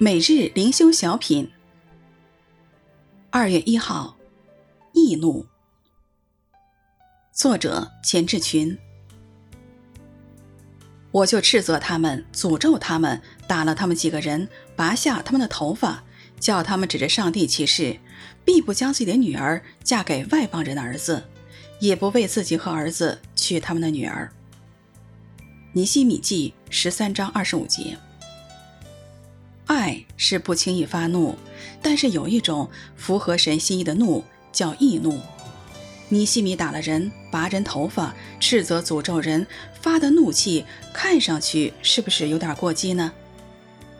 每日灵修小品，二月一号，易怒。作者：钱志群。我就斥责他们，诅咒他们，打了他们几个人，拔下他们的头发，叫他们指着上帝起誓，必不将自己的女儿嫁给外邦人的儿子，也不为自己和儿子娶他们的女儿。尼西米记十三章二十五节。爱是不轻易发怒，但是有一种符合神心意的怒，叫易怒。尼希米打了人，拔人头发，斥责诅咒人，发的怒气看上去是不是有点过激呢？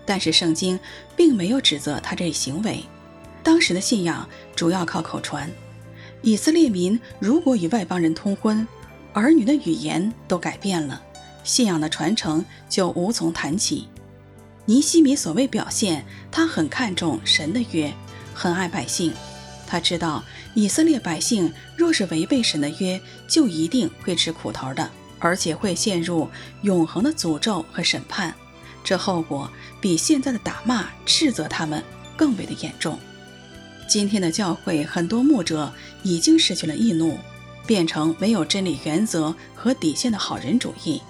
但是圣经并没有指责他这一行为。当时的信仰主要靠口传，以色列民如果与外邦人通婚，儿女的语言都改变了，信仰的传承就无从谈起。尼西米所谓表现，他很看重神的约，很爱百姓。他知道以色列百姓若是违背神的约，就一定会吃苦头的，而且会陷入永恒的诅咒和审判。这后果比现在的打骂、斥责他们更为的严重。今天的教会很多牧者已经失去了易怒，变成没有真理原则和底线的好人主义。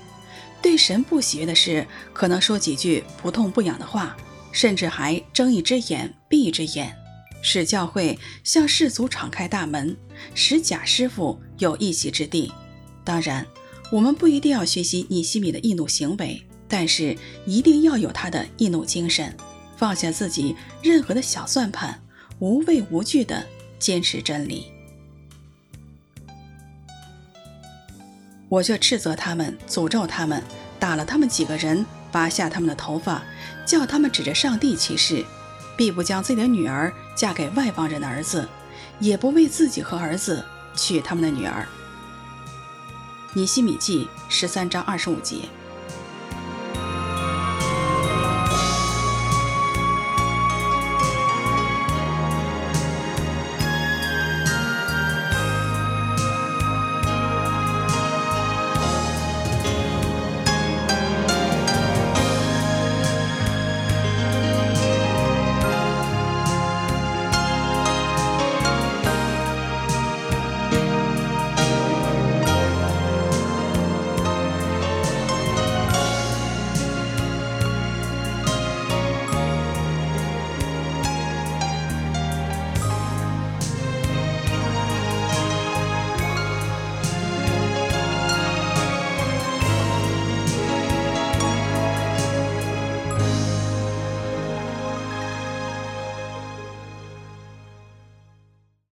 对神不喜悦的事，可能说几句不痛不痒的话，甚至还睁一只眼闭一只眼，使教会向世俗敞开大门，使假师傅有一席之地。当然，我们不一定要学习尼希米的易怒行为，但是一定要有他的易怒精神，放下自己任何的小算盘，无畏无惧地坚持真理。我却斥责他们，诅咒他们，打了他们几个人，拔下他们的头发，叫他们指着上帝起誓，必不将自己的女儿嫁给外邦人的儿子，也不为自己和儿子娶他们的女儿。尼西米记十三章二十五节。